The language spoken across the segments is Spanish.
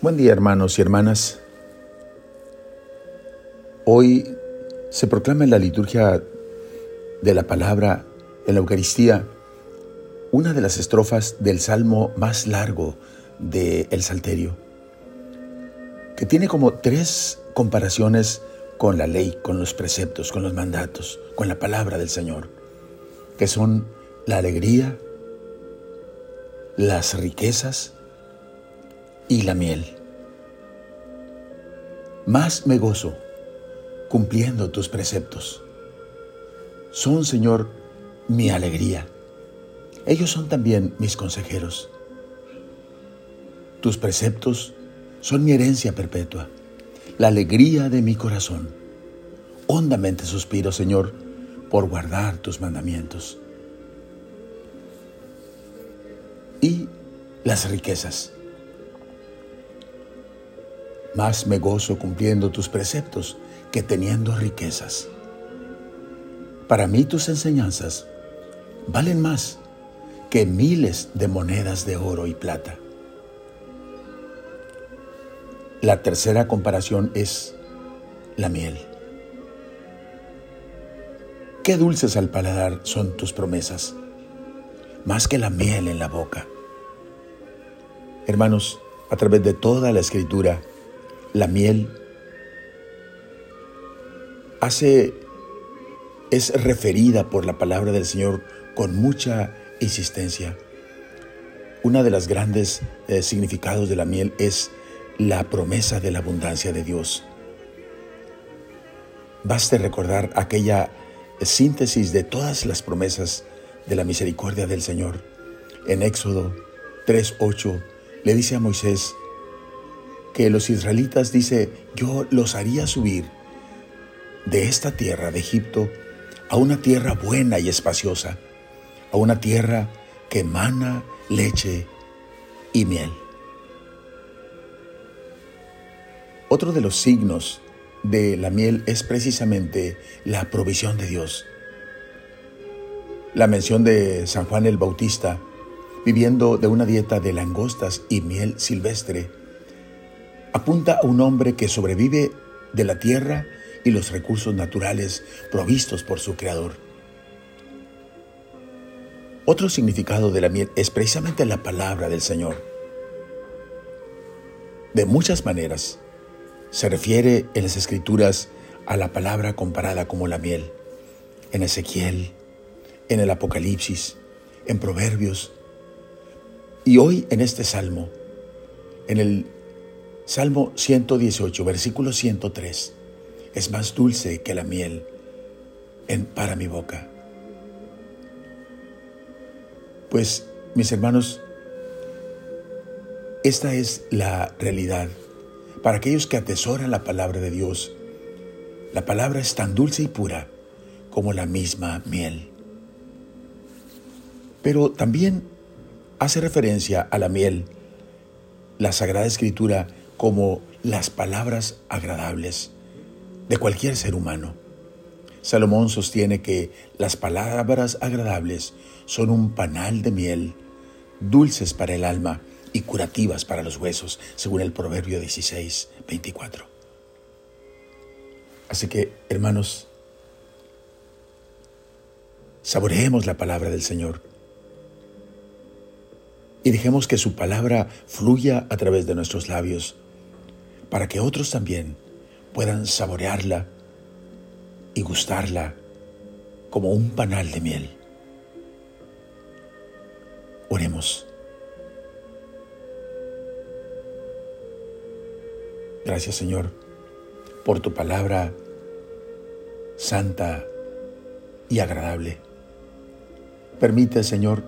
Buen día hermanos y hermanas. Hoy se proclama en la liturgia de la palabra en la Eucaristía una de las estrofas del salmo más largo del el Salterio, que tiene como tres comparaciones con la ley, con los preceptos, con los mandatos, con la palabra del Señor, que son la alegría, las riquezas y la miel. Más me gozo cumpliendo tus preceptos. Son, Señor, mi alegría. Ellos son también mis consejeros. Tus preceptos son mi herencia perpetua, la alegría de mi corazón. Hondamente suspiro, Señor, por guardar tus mandamientos. Y las riquezas más me gozo cumpliendo tus preceptos que teniendo riquezas. Para mí tus enseñanzas valen más que miles de monedas de oro y plata. La tercera comparación es la miel. Qué dulces al paladar son tus promesas, más que la miel en la boca. Hermanos, a través de toda la escritura, la miel hace es referida por la palabra del Señor con mucha insistencia. Una de las grandes eh, significados de la miel es la promesa de la abundancia de Dios. Baste recordar aquella síntesis de todas las promesas de la misericordia del Señor. En Éxodo 3:8 le dice a Moisés, que los israelitas dice, yo los haría subir de esta tierra de Egipto a una tierra buena y espaciosa, a una tierra que emana leche y miel. Otro de los signos de la miel es precisamente la provisión de Dios. La mención de San Juan el Bautista, viviendo de una dieta de langostas y miel silvestre, apunta a un hombre que sobrevive de la tierra y los recursos naturales provistos por su creador. Otro significado de la miel es precisamente la palabra del Señor. De muchas maneras se refiere en las escrituras a la palabra comparada como la miel, en Ezequiel, en el Apocalipsis, en Proverbios, y hoy en este salmo, en el Salmo 118, versículo 103. Es más dulce que la miel en, para mi boca. Pues, mis hermanos, esta es la realidad. Para aquellos que atesoran la palabra de Dios, la palabra es tan dulce y pura como la misma miel. Pero también hace referencia a la miel. La Sagrada Escritura como las palabras agradables de cualquier ser humano. Salomón sostiene que las palabras agradables son un panal de miel, dulces para el alma y curativas para los huesos, según el Proverbio 16, 24. Así que, hermanos, saboreemos la palabra del Señor y dejemos que su palabra fluya a través de nuestros labios para que otros también puedan saborearla y gustarla como un panal de miel. Oremos. Gracias Señor por tu palabra santa y agradable. Permite Señor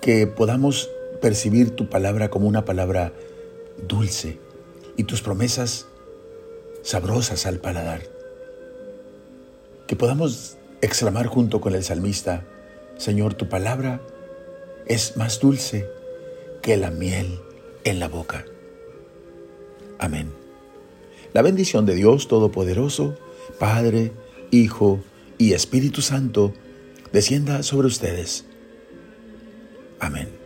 que podamos percibir tu palabra como una palabra dulce y tus promesas sabrosas al paladar. Que podamos exclamar junto con el salmista, Señor, tu palabra es más dulce que la miel en la boca. Amén. La bendición de Dios Todopoderoso, Padre, Hijo y Espíritu Santo, descienda sobre ustedes. Amén.